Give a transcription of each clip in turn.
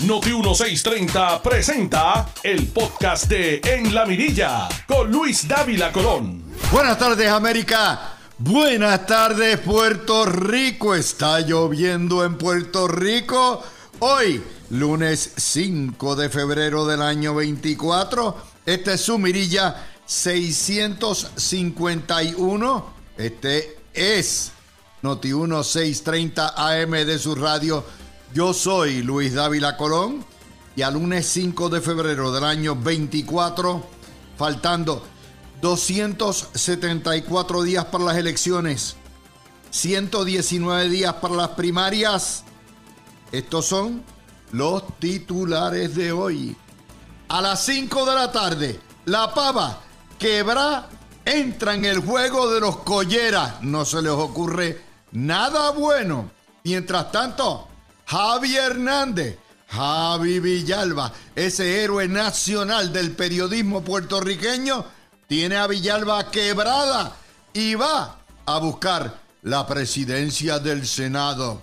Noti 1630 presenta el podcast de En la Mirilla con Luis Dávila Colón. Buenas tardes América. Buenas tardes Puerto Rico. Está lloviendo en Puerto Rico. Hoy, lunes 5 de febrero del año 24. Esta es su Mirilla 651. Este es Noti 1630 AM de su radio yo soy Luis Dávila Colón y al lunes 5 de febrero del año 24, faltando 274 días para las elecciones, 119 días para las primarias, estos son los titulares de hoy. A las 5 de la tarde, la pava quebra entra en el juego de los colleras. No se les ocurre nada bueno. Mientras tanto, Javi Hernández, Javi Villalba, ese héroe nacional del periodismo puertorriqueño, tiene a Villalba quebrada y va a buscar la presidencia del Senado.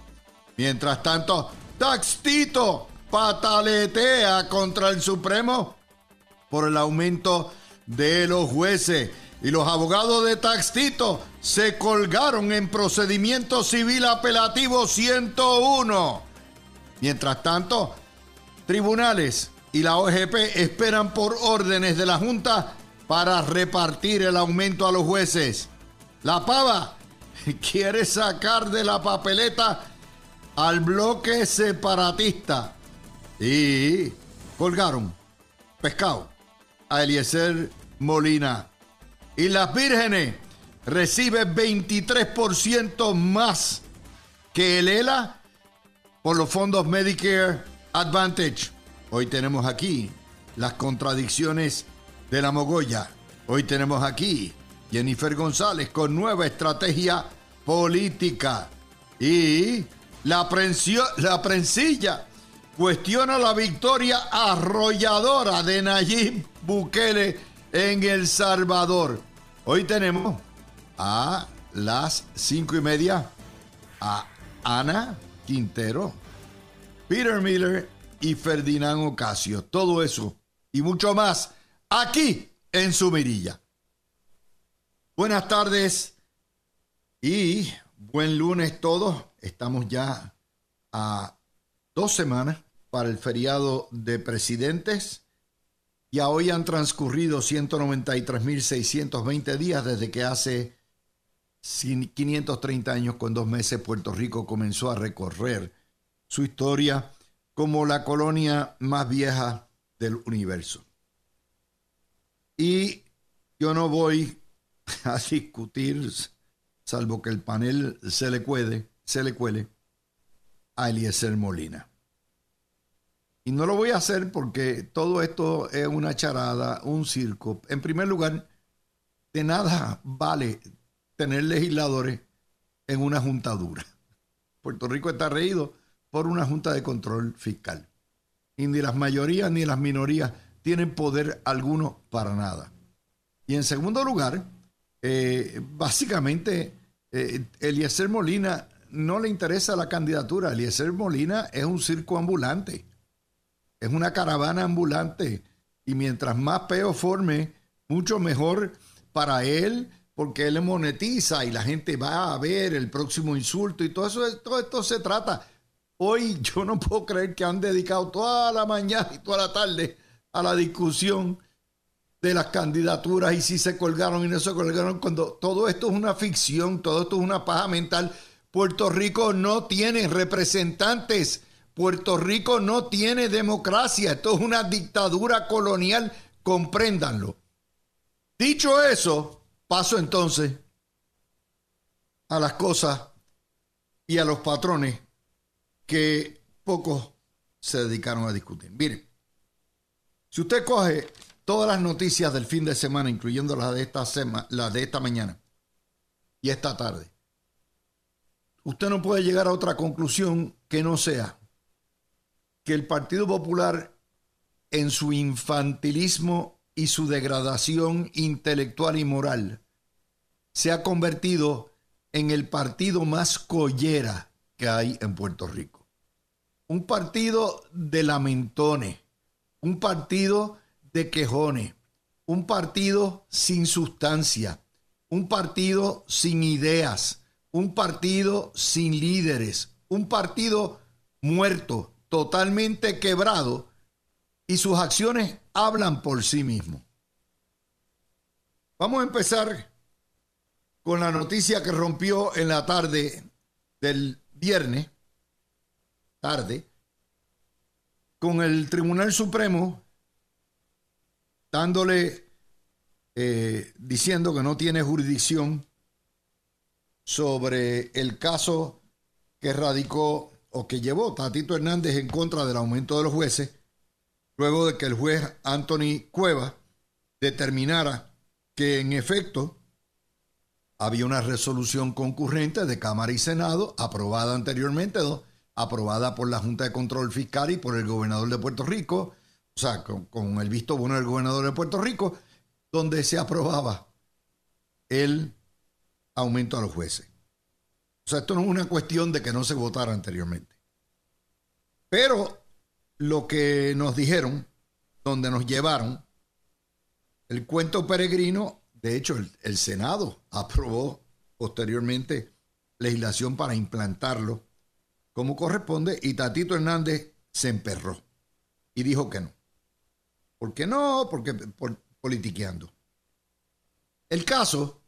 Mientras tanto, Taxtito pataletea contra el Supremo por el aumento de los jueces. Y los abogados de Taxtito se colgaron en procedimiento civil apelativo 101. Mientras tanto, tribunales y la OGP esperan por órdenes de la Junta para repartir el aumento a los jueces. La pava quiere sacar de la papeleta al bloque separatista y colgaron pescado a Eliezer Molina. Y las vírgenes reciben 23% más que el ELA por los fondos Medicare Advantage. Hoy tenemos aquí las contradicciones de la mogolla. Hoy tenemos aquí Jennifer González con nueva estrategia política. Y la, la prensilla cuestiona la victoria arrolladora de Nayib Bukele en El Salvador. Hoy tenemos a las cinco y media a Ana Quintero, Peter Miller y Ferdinand Ocasio. Todo eso y mucho más aquí en su mirilla. Buenas tardes y buen lunes todos. Estamos ya a dos semanas para el feriado de presidentes. Y hoy han transcurrido 193.620 días desde que hace 530 años con dos meses Puerto Rico comenzó a recorrer su historia como la colonia más vieja del universo. Y yo no voy a discutir, salvo que el panel se le cuele, se le cuele a Eliezer Molina. Y no lo voy a hacer porque todo esto es una charada, un circo. En primer lugar, de nada vale tener legisladores en una juntadura. Puerto Rico está reído por una junta de control fiscal. Y ni las mayorías ni las minorías tienen poder alguno para nada. Y en segundo lugar, eh, básicamente, eh, Eliezer Molina no le interesa la candidatura. Eliezer Molina es un circo ambulante. Es una caravana ambulante. Y mientras más peo forme, mucho mejor para él, porque él monetiza y la gente va a ver el próximo insulto y todo eso, todo esto se trata. Hoy yo no puedo creer que han dedicado toda la mañana y toda la tarde a la discusión de las candidaturas y si se colgaron y no se colgaron, cuando todo esto es una ficción, todo esto es una paja mental. Puerto Rico no tiene representantes, Puerto Rico no tiene democracia, esto es una dictadura colonial, compréndanlo. Dicho eso, Paso entonces a las cosas y a los patrones que pocos se dedicaron a discutir. Miren, si usted coge todas las noticias del fin de semana, incluyendo las de esta, las de esta mañana y esta tarde, usted no puede llegar a otra conclusión que no sea que el Partido Popular en su infantilismo y su degradación intelectual y moral se ha convertido en el partido más collera que hay en Puerto Rico. un partido de lamentones, un partido de quejones, un partido sin sustancia, un partido sin ideas, un partido sin líderes, un partido muerto, totalmente quebrado, y sus acciones hablan por sí mismo. Vamos a empezar con la noticia que rompió en la tarde del viernes, tarde, con el Tribunal Supremo dándole, eh, diciendo que no tiene jurisdicción sobre el caso que radicó o que llevó Tatito Hernández en contra del aumento de los jueces, luego de que el juez Anthony Cueva determinara que en efecto había una resolución concurrente de Cámara y Senado aprobada anteriormente, aprobada por la Junta de Control Fiscal y por el gobernador de Puerto Rico, o sea, con, con el visto bueno del gobernador de Puerto Rico, donde se aprobaba el aumento a los jueces. O sea, esto no es una cuestión de que no se votara anteriormente. Pero lo que nos dijeron, donde nos llevaron, el cuento peregrino, de hecho, el, Senado aprobó posteriormente legislación para implantarlo como corresponde y Tatito Hernández se emperró y dijo que no. ¿Por qué no? Porque por, politiqueando. El caso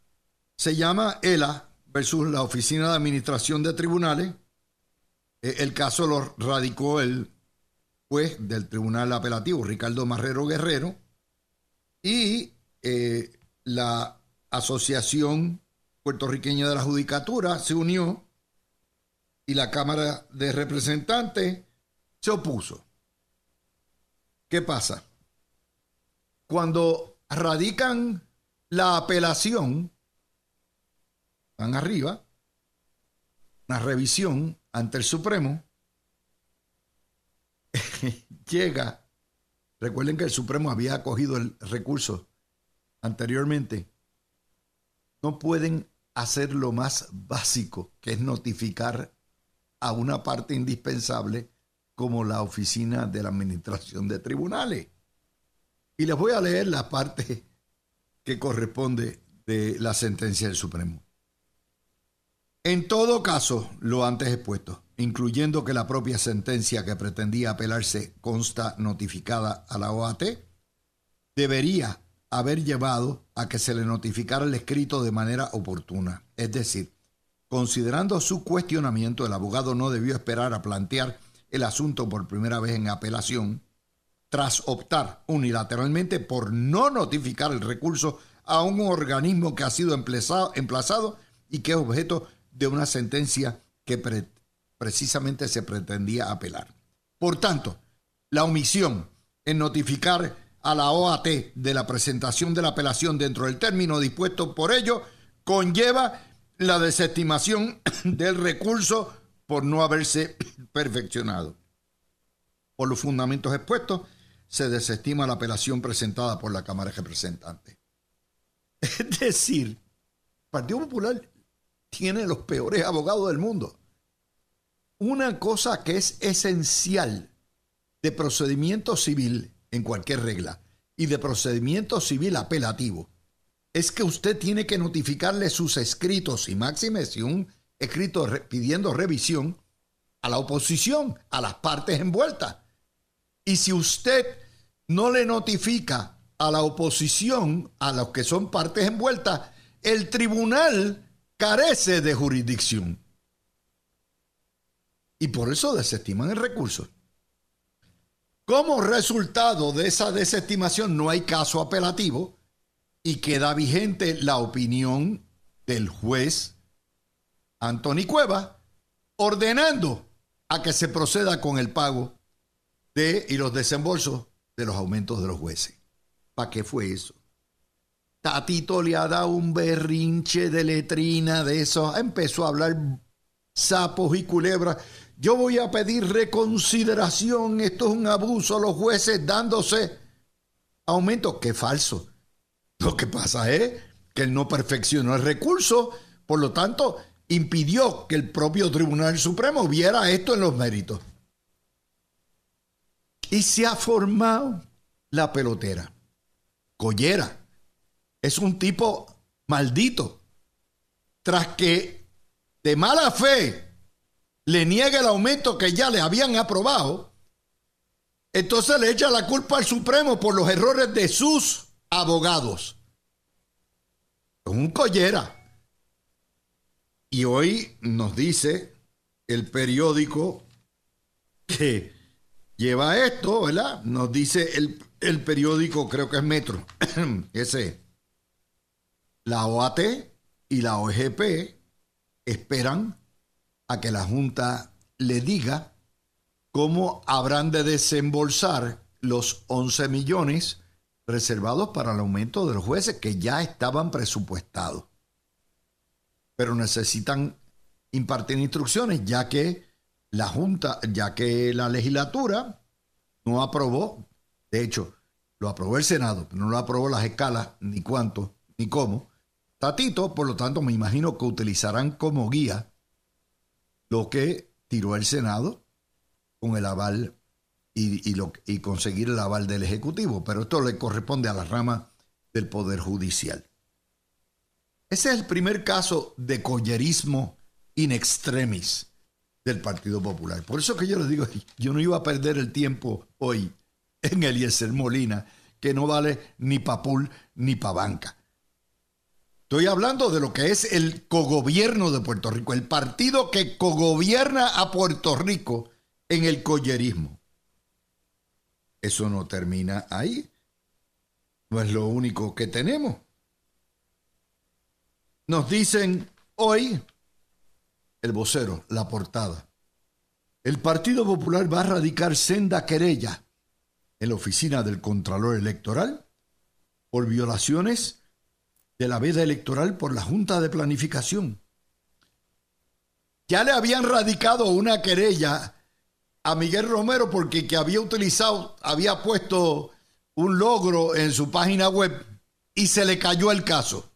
se llama ELA versus la Oficina de Administración de Tribunales. E, el caso lo radicó el juez del Tribunal Apelativo, Ricardo Marrero Guerrero, y eh, la Asociación Puertorriqueña de la Judicatura se unió y la Cámara de Representantes se opuso. ¿Qué pasa? Cuando radican la apelación, van arriba, una revisión ante el Supremo, llega, recuerden que el Supremo había acogido el recurso anteriormente, no pueden hacer lo más básico, que es notificar a una parte indispensable como la oficina de la administración de tribunales. Y les voy a leer la parte que corresponde de la sentencia del Supremo. En todo caso, lo antes expuesto, incluyendo que la propia sentencia que pretendía apelarse consta notificada a la OAT, debería haber llevado a que se le notificara el escrito de manera oportuna. Es decir, considerando su cuestionamiento, el abogado no debió esperar a plantear el asunto por primera vez en apelación, tras optar unilateralmente por no notificar el recurso a un organismo que ha sido emplazado, y que es objeto de una sentencia que precisamente se pretendía apelar. Por tanto, la omisión en notificar a la OAT de la presentación de la apelación dentro del término dispuesto por ello conlleva la desestimación del recurso por no haberse perfeccionado. Por los fundamentos expuestos, se desestima la apelación presentada por la Cámara de Representantes. Es decir, el Partido Popular tiene los peores abogados del mundo. Una cosa que es esencial de procedimiento civil en cualquier regla y de procedimiento civil apelativo es que usted tiene que notificarle sus escritos y máxime si un escrito pidiendo revisión a la oposición, a las partes envueltas. Y si usted no le notifica a la oposición, a los que son partes envueltas, el tribunal carece de jurisdicción. Y por eso desestiman el recurso. Como resultado de esa desestimación no hay caso apelativo y queda vigente la opinión del juez Anthony Cueva ordenando a que se proceda con el pago de y los desembolsos de los aumentos de los jueces. ¿Para qué fue eso? Tatito le ha dado un berrinche de letrina de eso. Empezó a hablar sapos y culebras. Yo voy a pedir reconsideración. Esto es un abuso. Los jueces dándose aumento. Qué falso. Lo que pasa es que él no perfeccionó el recurso. Por lo tanto, impidió que el propio Tribunal Supremo viera esto en los méritos. Y se ha formado la pelotera. Collera es un tipo maldito. Tras que de mala fe le niega el aumento que ya le habían aprobado, entonces le echa la culpa al Supremo por los errores de sus abogados. Un collera. Y hoy nos dice el periódico que lleva esto, ¿verdad? Nos dice el, el periódico, creo que es Metro, ese. La OAT y la OGP esperan a que la Junta le diga cómo habrán de desembolsar los 11 millones reservados para el aumento de los jueces que ya estaban presupuestados. Pero necesitan impartir instrucciones ya que la Junta, ya que la legislatura no aprobó, de hecho, lo aprobó el Senado, pero no lo aprobó las escalas, ni cuánto, ni cómo. Tatito, por lo tanto, me imagino que utilizarán como guía lo que tiró el Senado con el aval y, conseguir el aval del Ejecutivo, pero esto le corresponde a la rama del Poder Judicial. Ese es el primer caso de collerismo in extremis del Partido Popular. Por eso que yo les digo, yo no iba a perder el tiempo hoy en Eliezer Molina, que no vale ni pa' pool ni pa' banca. Estoy hablando de lo que es el cogobierno de Puerto Rico, el partido que cogobierna a Puerto Rico en el collerismo. Eso no termina ahí. No es lo único que tenemos. Nos dicen hoy, el vocero, la portada. El Partido Popular va a radicar senda querella en la oficina del Contralor Electoral por violaciones de la veda electoral por la Junta de Planificación. Ya le habían radicado una querella a Miguel Romero porque que había utilizado, había puesto un logro en su página web y se le cayó el caso.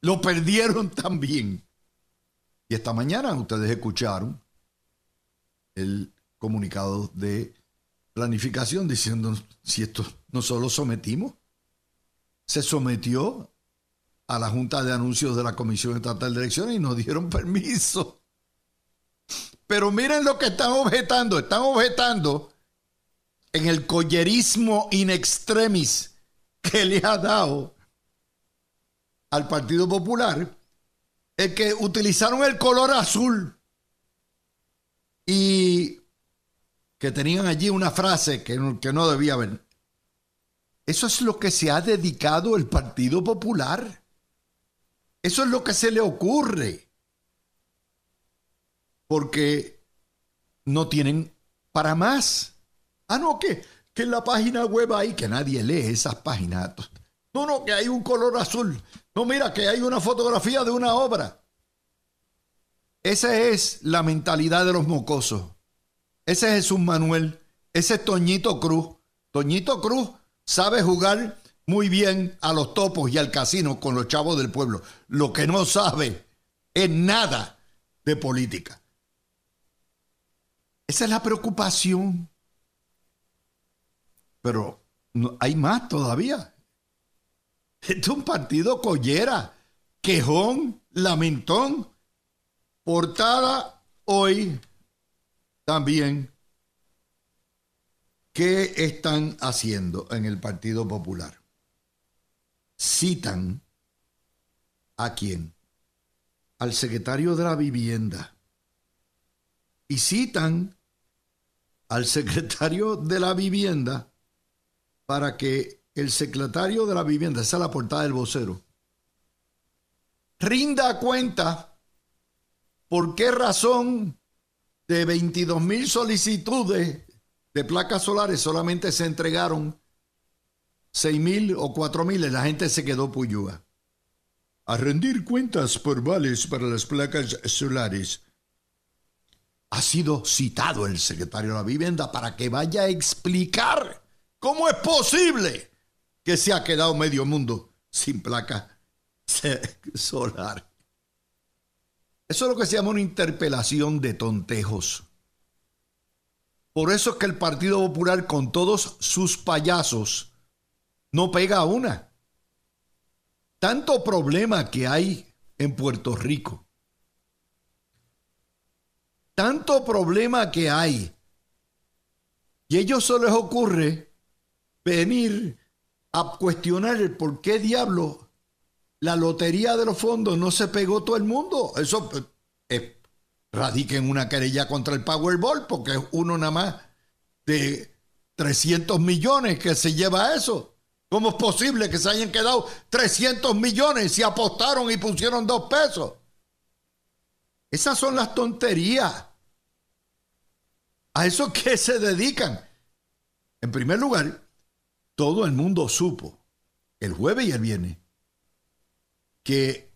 Lo perdieron también. Y esta mañana ustedes escucharon el comunicado de planificación diciendo si esto no solo sometimos, se sometió a la Junta de Anuncios de la Comisión Estatal de Elecciones y nos dieron permiso. Pero miren lo que están objetando. Están objetando en el collerismo in extremis que le ha dado al Partido Popular, el que utilizaron el color azul y que tenían allí una frase que, que no debía haber. Eso es lo que se ha dedicado el Partido Popular. Eso es lo que se le ocurre porque no tienen para más. Ah, no, que, que en la página web hay, que nadie lee esas páginas. No, no, que hay un color azul. No, mira, que hay una fotografía de una obra. Esa es la mentalidad de los mocosos. Ese es Jesús Manuel. Ese es Toñito Cruz. Toñito Cruz sabe jugar muy bien a los topos y al casino con los chavos del pueblo. Lo que no sabe es nada de política. Esa es la preocupación. Pero hay más todavía. Este es un partido collera, quejón, lamentón. Portada hoy también. ¿Qué están haciendo en el Partido Popular? Citan a quién? Al secretario de la vivienda. Y citan al secretario de la vivienda para que el secretario de la vivienda, esa es la portada del vocero, rinda cuenta por qué razón de 22 mil solicitudes de placas solares solamente se entregaron 6 mil o 4 mil la gente se quedó puyúa. A rendir cuentas por vales para las placas solares ha sido citado el secretario de la vivienda para que vaya a explicar cómo es posible que se ha quedado medio mundo sin placa solar. Eso es lo que se llama una interpelación de tontejos. Por eso es que el Partido Popular con todos sus payasos no pega a una. Tanto problema que hay en Puerto Rico. Tanto problema que hay. Y a ellos se les ocurre venir a cuestionar el por qué diablo la lotería de los fondos no se pegó todo el mundo. Eso eh, radica en una querella contra el Powerball, porque es uno nada más de 300 millones que se lleva eso. ¿Cómo es posible que se hayan quedado 300 millones si apostaron y pusieron dos pesos? Esas son las tonterías. ¿A eso qué se dedican? En primer lugar, todo el mundo supo el jueves y el viernes que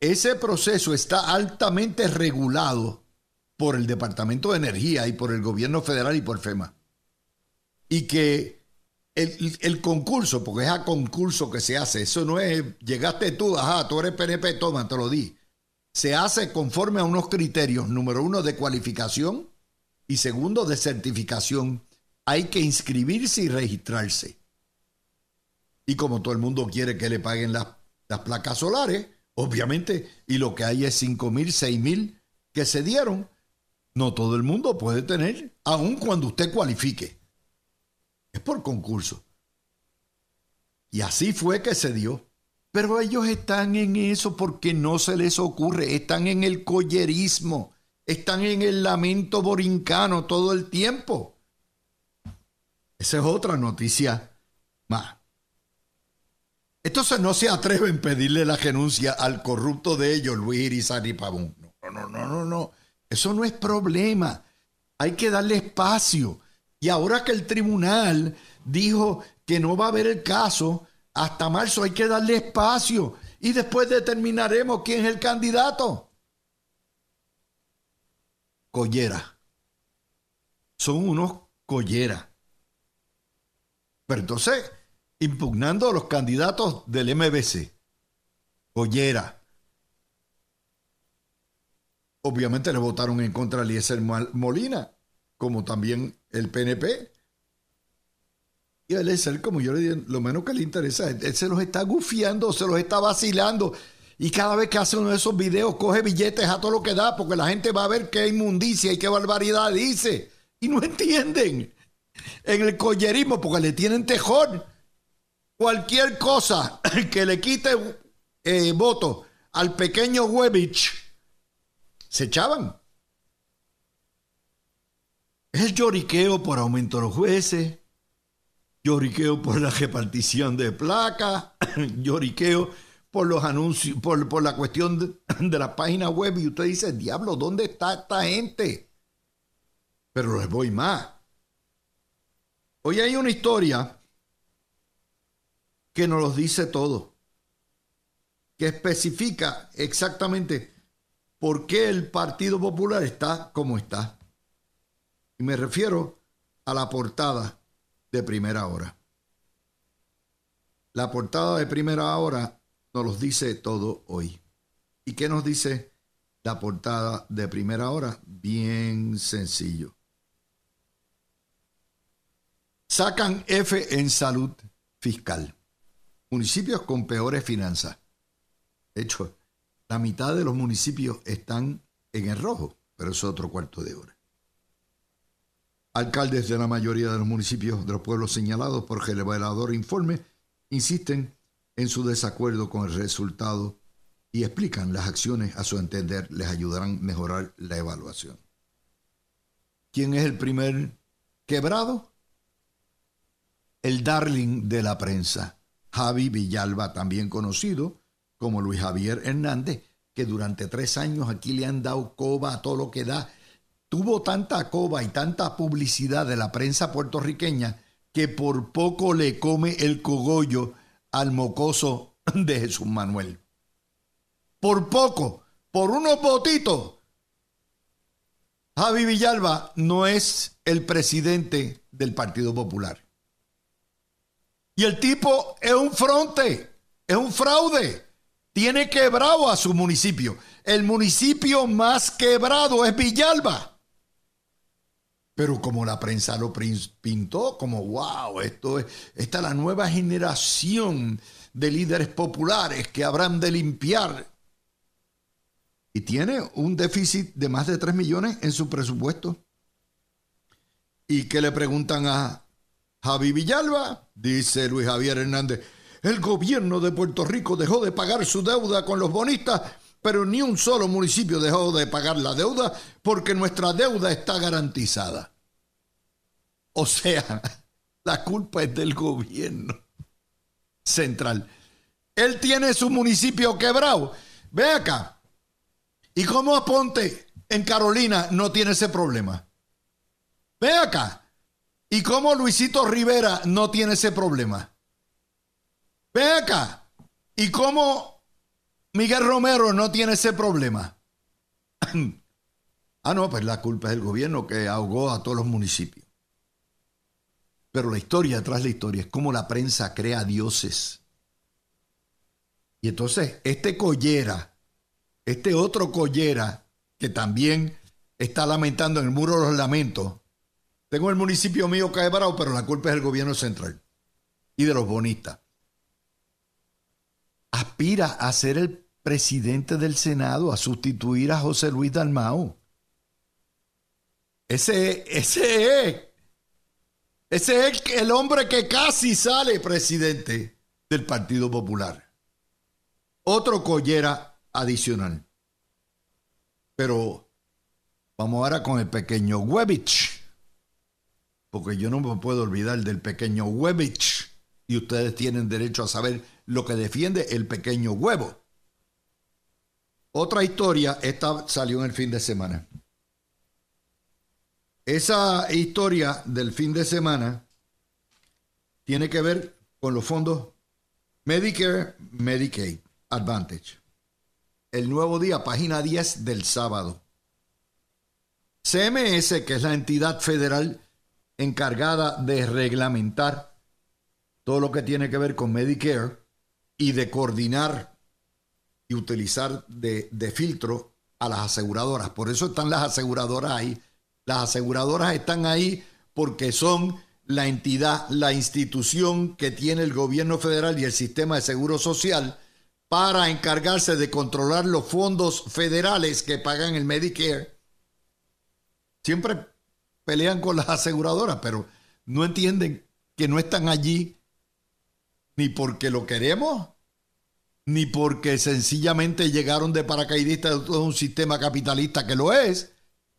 ese proceso está altamente regulado por el Departamento de Energía y por el gobierno federal y por FEMA. Y que el, concurso, porque es a concurso que se hace, eso no es, llegaste tú, ajá, tú eres PNP, toma, te lo di. Se hace conforme a unos criterios, número uno, de cualificación y segundo, de certificación. Hay que inscribirse y registrarse. Y como todo el mundo quiere que le paguen las, las placas solares, obviamente, y lo que hay es 5 mil, 6 mil que se dieron, no todo el mundo puede tener, aun cuando usted cualifique. Es por concurso. Y así fue que se dio. Pero ellos están en eso porque no se les ocurre, están en el collerismo, están en el lamento borincano todo el tiempo. Esa es otra noticia más. Entonces no se atreven a pedirle la renuncia al corrupto de ellos, Luis Irizarry Pavón. No, no, no, no, no. Eso no es problema. Hay que darle espacio. Y ahora que el tribunal dijo que no va a haber el caso hasta marzo, hay que darle espacio. Y después determinaremos quién es el candidato. Collera. Son unos colleras. Pero entonces, impugnando a los candidatos del MBC. Collera. Obviamente le votaron en contra a Eliezer Molina, como también el PNP. Y a Eliezer, como yo le dije, lo menos que le interesa, él, se los está gufiando, se los está vacilando. Y cada vez que hace uno de esos videos, coge billetes a todo lo que da, porque la gente va a ver qué inmundicia y qué barbaridad dice. Y no entienden. En el collerismo, porque le tienen tejón. Cualquier cosa que le quite eh, voto al pequeño Webich se echaban. Es lloriqueo por aumento de los jueces, lloriqueo por la repartición de placas, lloriqueo por los anuncios, por, la cuestión de, de, la página web y usted dice, diablo, ¿dónde está esta gente? Pero les voy más. Hoy hay una historia que nos lo dice todo, que especifica exactamente por qué el Partido Popular está como está. Y me refiero a la portada de primera hora. La portada de primera hora nos los dice todo hoy. ¿Y qué nos dice la portada de primera hora? Bien sencillo. Sacan F en salud fiscal. Municipios con peores finanzas. De hecho, la mitad de los municipios están en el rojo, pero es otro cuarto de hora. Alcaldes de la mayoría de los municipios de los pueblos señalados por el evaluador informe insisten en su desacuerdo con el resultado y explican las acciones a su entender les ayudarán a mejorar la evaluación. ¿Quién es el primer quebrado? El darling de la prensa, Javi Villalba, también conocido como Luis Javier Hernández, que durante tres años aquí le han dado coba a todo lo que da. Tuvo tanta coba y tanta publicidad de la prensa puertorriqueña que por poco le come el cogollo al mocoso de Jesús Manuel. Por poco, por unos votitos. Javi Villalba no es el presidente del Partido Popular. Y el tipo es un fronte, es un fraude tiene quebrado a su municipio. El municipio más quebrado es Villalba. Pero como la prensa lo pintó, como wow, esto es, esta es la nueva generación de líderes populares que habrán de limpiar. Y tiene un déficit de más de 3 millones en su presupuesto. ¿Y que le preguntan a Javi Villalba? Dice Luis Javier Hernández. El gobierno de Puerto Rico dejó de pagar su deuda con los bonistas, pero ni un solo municipio dejó de pagar la deuda porque nuestra deuda está garantizada. O sea, la culpa es del gobierno central. Él tiene su municipio quebrado. Ve acá. ¿Y cómo Aponte en Carolina no tiene ese problema? Ve acá. ¿Y cómo Luisito Rivera no tiene ese problema? Ve acá. ¿Y cómo Miguel Romero no tiene ese problema? ah, no, pues la culpa es del gobierno que ahogó a todos los municipios. Pero la historia tras la historia es cómo la prensa crea dioses. Y entonces, este collera, este otro collera, que también está lamentando en el muro de los lamentos, tengo el municipio mío quebrado, pero la culpa es del gobierno central y de los bonistas aspira a ser el presidente del Senado, a sustituir a José Luis Dalmao. Ese, ese es. Ese es el hombre que casi sale presidente del Partido Popular. Otro collera adicional. Pero vamos ahora con el pequeño Webich. Porque yo no me puedo olvidar del pequeño Webich. Y ustedes tienen derecho a saber lo que defiende el pequeño huevo. Otra historia, esta salió en el fin de semana. Esa historia del fin de semana tiene que ver con los fondos Medicare, Medicaid, Advantage. El nuevo día, página 10 del sábado. CMS, que es la entidad federal encargada de reglamentar todo lo que tiene que ver con Medicare, y de coordinar y utilizar de, filtro a las aseguradoras. Por eso están las aseguradoras ahí. Las aseguradoras están ahí porque son la entidad, la institución que tiene el gobierno federal y el sistema de seguro social para encargarse de controlar los fondos federales que pagan el Medicare. Siempre pelean con las aseguradoras, pero no entienden que no están allí ni porque lo queremos, ni porque sencillamente llegaron de paracaidistas de todo un sistema capitalista que lo es,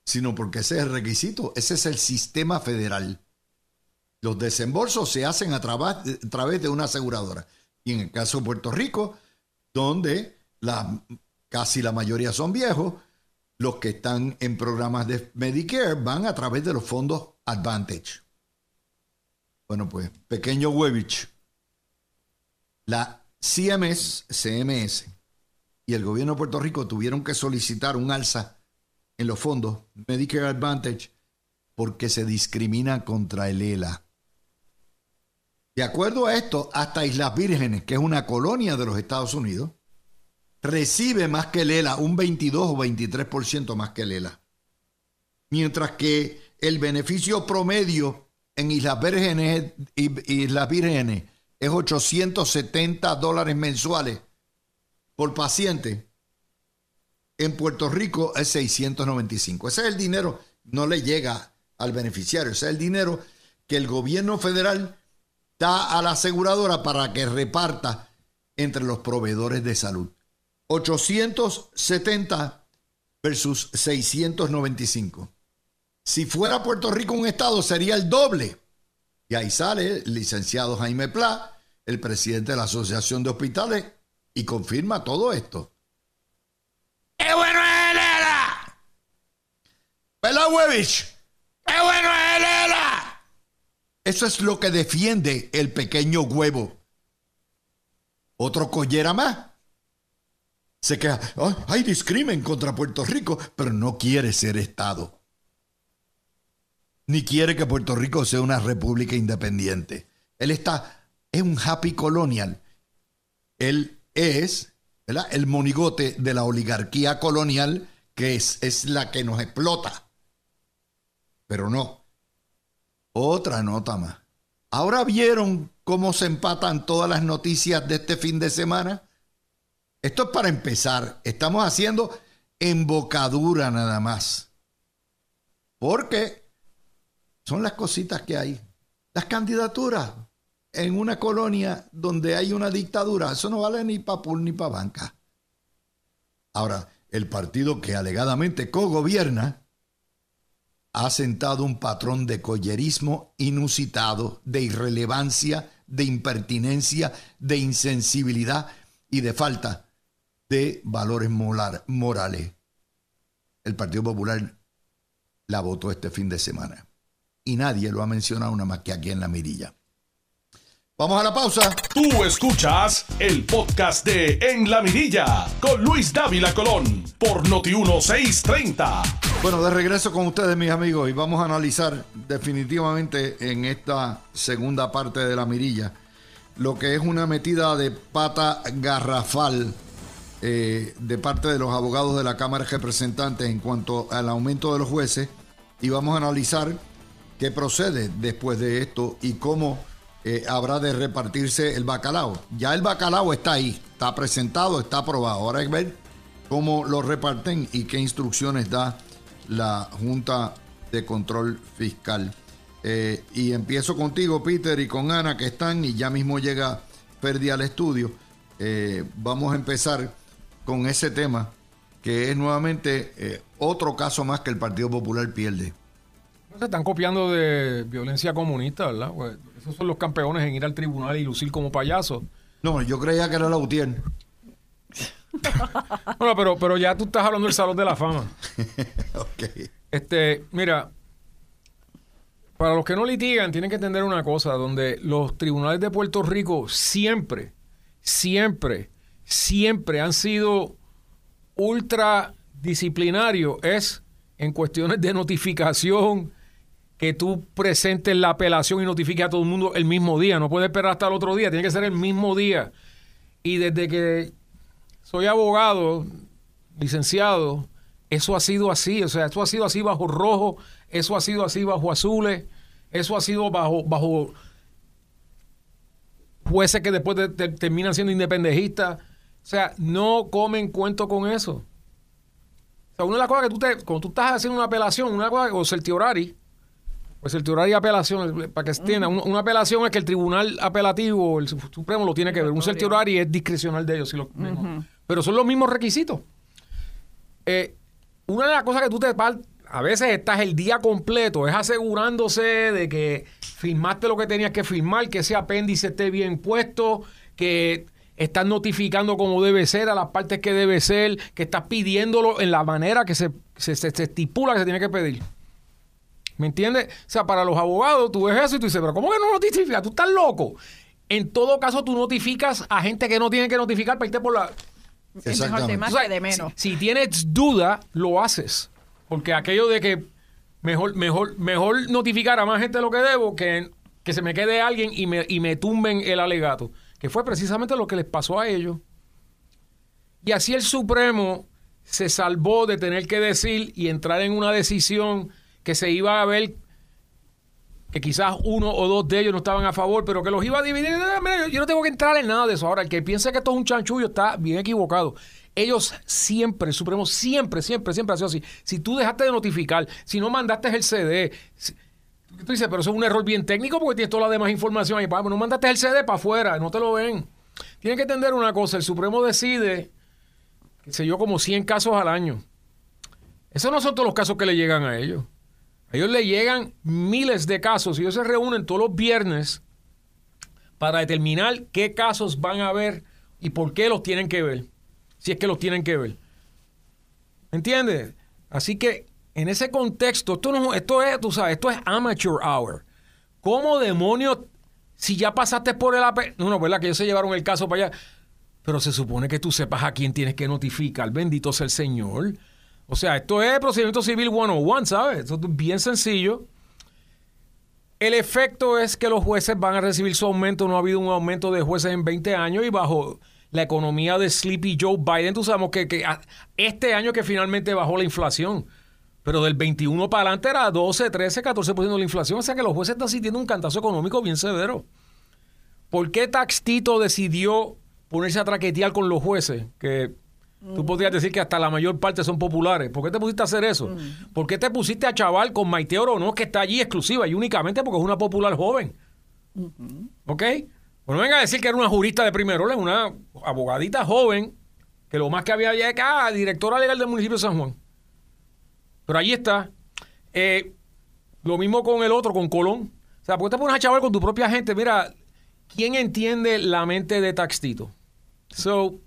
sino porque ese es el requisito, ese es el sistema federal. Los desembolsos se hacen a, través de una aseguradora. Y en el caso de Puerto Rico, donde casi la mayoría son viejos, los que están en programas de Medicare van a través de los fondos Advantage. Bueno, pues, pequeño Webich la CMS, CMS y el gobierno de Puerto Rico tuvieron que solicitar un alza en los fondos Medicare Advantage porque se discrimina contra el ELA. De acuerdo a esto, hasta Islas Vírgenes, que es una colonia de los Estados Unidos, recibe más que el ELA, un 22 o 23% más que el ELA. Mientras que el beneficio promedio en Islas Vírgenes, Islas Vírgenes es 870 dólares mensuales por paciente. En Puerto Rico es 695. Ese es el dinero, no le llega al beneficiario, ese es el dinero que el gobierno federal da a la aseguradora para que reparta entre los proveedores de salud. 870 versus 695. Si fuera Puerto Rico un estado sería el doble. Y ahí sale el licenciado Jaime Pla, el presidente de la Asociación de Hospitales, y confirma todo esto. ¡Qué bueno es el ELA! Huevich! ¡Qué bueno es el ELA! Eso es lo que defiende el pequeño huevo. Otro collera más. Se queda, hay discrimen contra Puerto Rico, pero no quiere ser Estado ni quiere que Puerto Rico sea una república independiente. Él está, es un happy colonial. Él es el monigote de la oligarquía colonial que es, es la que nos explota. Pero no, Otra nota más. ¿Ahora vieron cómo se empatan todas las noticias de este fin de semana? Esto es para empezar. Estamos haciendo embocadura nada más. Porque son las cositas que hay. Las candidaturas en una colonia donde hay una dictadura, eso no vale ni para pool ni para banca. Ahora, el partido que alegadamente cogobierna ha sentado un patrón de collerismo inusitado, de irrelevancia, de impertinencia, de insensibilidad y de falta de valores morales. El Partido Popular la votó este fin de semana y nadie lo ha mencionado una más que aquí en la mirilla. Vamos a la pausa. Tú escuchas el podcast de En la Mirilla con Luis Dávila Colón por Noti1630. Bueno, de regreso con ustedes, mis amigos, y vamos a analizar definitivamente en esta segunda parte de la mirilla lo que es una metida de pata garrafal eh, de parte de los abogados de la Cámara de Representantes en cuanto al aumento de los jueces y vamos a analizar qué procede después de esto y cómo eh, habrá de repartirse el bacalao. Ya el bacalao está ahí, está presentado, está aprobado. Ahora hay que ver cómo lo reparten y qué instrucciones da la Junta de Control Fiscal. Eh, y empiezo contigo, Peter, y con Ana, que están, y ya mismo llega Ferdi al estudio. Eh, vamos a empezar con ese tema, que es nuevamente otro caso más que el Partido Popular pierde. Se están copiando de violencia comunista, ¿verdad? Pues, esos son los campeones en ir al tribunal y lucir como payasos. No, yo creía que era la UTIER. bueno, pero, pero ya tú estás hablando del Salón de la Fama. ok. Este, mira, para los que no litigan, tienen que entender una cosa, donde los tribunales de Puerto Rico siempre, siempre, siempre han sido ultra disciplinarios, es en cuestiones de notificación, que tú presentes la apelación y notifiques a todo el mundo el mismo día. No puedes esperar hasta el otro día, tiene que ser el mismo día. Y desde que soy abogado, licenciado, eso ha sido así. O sea, eso ha sido así bajo rojo, eso ha sido así bajo azules, eso ha sido bajo, bajo jueces que después terminan siendo independejistas. O sea, no comen cuento con eso. O sea, una de las cosas que tú te, cuando tú estás haciendo una apelación, una cosa, o certiorari, pues el tribunal de apelación, para que se entienda, una, apelación es que el tribunal apelativo, el Supremo, lo tiene que ver. Un certiorari es discrecional de ellos. Pero son los mismos requisitos. Eh, una de las cosas que tú te a veces estás el día completo, es asegurándose de que firmaste lo que tenías que firmar, que ese apéndice esté bien puesto, que estás notificando como debe ser a las partes que debe ser, que estás pidiéndolo en la manera que se, se estipula que se tiene que pedir. ¿Me entiendes? O sea, para los abogados, tú ves eso y tú dices, pero ¿cómo que no notificas? Tú estás loco. En todo caso, tú notificas a gente que no tiene que notificar para irte por la. Exactamente. de menos. Si, tienes duda, lo haces. Porque aquello de que mejor, mejor, mejor notificar a más gente lo que debo que, que se me quede alguien y me, y me tumben el alegato. Que fue precisamente lo que les pasó a ellos. Y así el Supremo se salvó de tener que decir y entrar en una decisión que se iba a ver que quizás uno o dos de ellos no estaban a favor, pero que los iba a dividir. yo no tengo que entrar en nada de eso. Ahora, el que piense que esto es un chanchullo está bien equivocado. Ellos siempre, el Supremo siempre, siempre, siempre ha sido así. Si tú dejaste de notificar, si no mandaste el CD, tú dices, pero eso es un error bien técnico porque tienes toda la demás información ahí. No mandaste el CD para afuera, no te lo ven. Tienen que entender una cosa, el Supremo decide, qué sé yo, como 100 casos al año. Esos no son todos los casos que le llegan a ellos. A ellos le llegan miles de casos y ellos se reúnen todos los viernes para determinar qué casos van a ver y por qué los tienen que ver. Si es que los tienen que ver. ¿Entiendes? Así que en ese contexto, esto, no, esto es, tú sabes, esto es amateur hour. ¿Cómo demonios, si ya pasaste por el AP... No, no, ¿verdad? Que ellos se llevaron el caso para allá. Pero se supone que tú sepas a quién tienes que notificar. Bendito sea el Señor. O sea, esto es procedimiento civil 101, ¿sabes? Esto es bien sencillo. El efecto es que los jueces van a recibir su aumento. No ha habido un aumento de jueces en 20 años y bajo la economía de Sleepy Joe Biden, tú sabemos que, este año que finalmente bajó la inflación. Pero del 21 para adelante era 12, 13, 14% de la inflación. O sea que los jueces están sintiendo un cantazo económico bien severo. ¿Por qué Taxtito decidió ponerse a traquetear con los jueces? Que tú podrías decir que hasta la mayor parte son populares. ¿Por qué te pusiste a hacer eso? ¿Por qué te pusiste a chaval con Maite Oro, que está allí exclusiva y únicamente porque es una popular joven? ¿Ok? Bueno, venga a decir que era una jurista de primer orden, una abogadita joven, que lo más que había ya ah, directora legal del municipio de San Juan. Pero ahí está. Eh, lo mismo con el otro, con Colón. O sea, ¿por qué te pones a chaval con tu propia gente? Mira, ¿quién entiende la mente de Taxtito? So,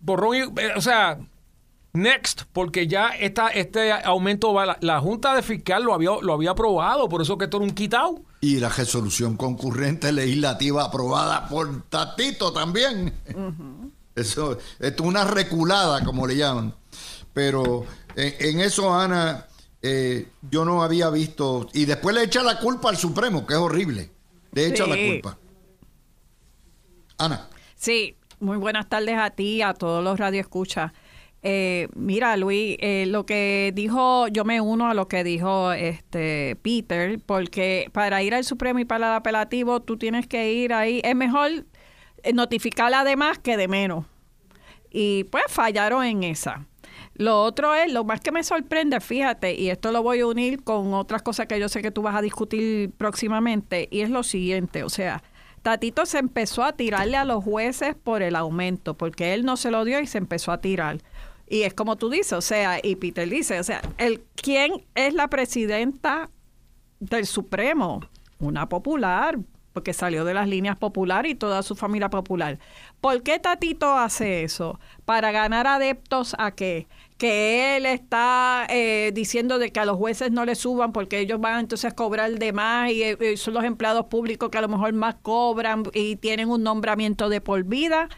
borrón y, eh, o sea, next, porque ya esta, este aumento va, la, Junta de Fiscal lo había, lo había aprobado, por eso que esto era un quitado. Y la resolución concurrente legislativa aprobada por Tatito también. Eso es una reculada, como le llaman. Pero en, eso, Ana, eh, yo no había visto. Y después le echa la culpa al Supremo, que es horrible. Le echa la culpa. Ana. Sí, muy buenas tardes a ti, a todos los radioescuchas. Eh, mira, Luis, eh, lo que dijo, yo me uno a lo que dijo este Peter, porque para ir al Supremo y para el apelativo, tú tienes que ir ahí. Es mejor notificar además que de menos. Y pues fallaron en esa. Lo otro es, lo más que me sorprende, fíjate, y esto lo voy a unir con otras cosas que yo sé que tú vas a discutir próximamente, y es lo siguiente, o sea, Tatito se empezó a tirarle a los jueces por el aumento, porque él no se lo dio y se empezó a tirar. Y es como tú dices, o sea, y Peter dice, o sea, el, ¿quién es la presidenta del Supremo? Una popular, porque salió de las líneas popular y toda su familia popular. ¿Por qué Tatito hace eso? ¿Para ganar adeptos a qué? Que él está eh, diciendo de que a los jueces no le suban porque ellos van entonces a cobrar de más y, eh, son los empleados públicos que a lo mejor más cobran y tienen un nombramiento de por vida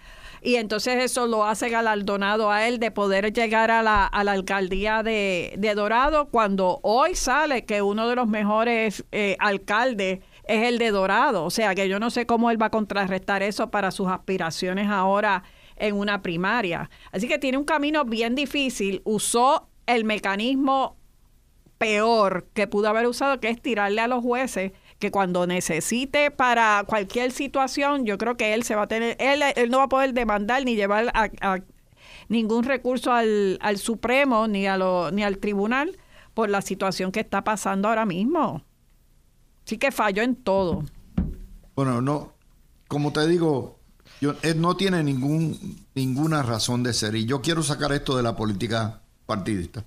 y entonces eso lo hace galardonado a él de poder llegar a la, a la alcaldía de, Dorado cuando hoy sale que uno de los mejores eh, alcaldes es el de Dorado. O sea que yo no sé cómo él va a contrarrestar eso para sus aspiraciones ahora en una primaria. Así que tiene un camino bien difícil. Usó el mecanismo peor que pudo haber usado, que es tirarle a los jueces que cuando necesite para cualquier situación, yo creo que él se va a tener, él, él no va a poder demandar ni llevar a, ningún recurso al, Supremo ni, ni al tribunal por la situación que está pasando ahora mismo. Sí que falló en todo. Bueno, no, como te digo, yo, él no tiene ningún, ninguna razón de ser. Y yo quiero sacar esto de la política partidista.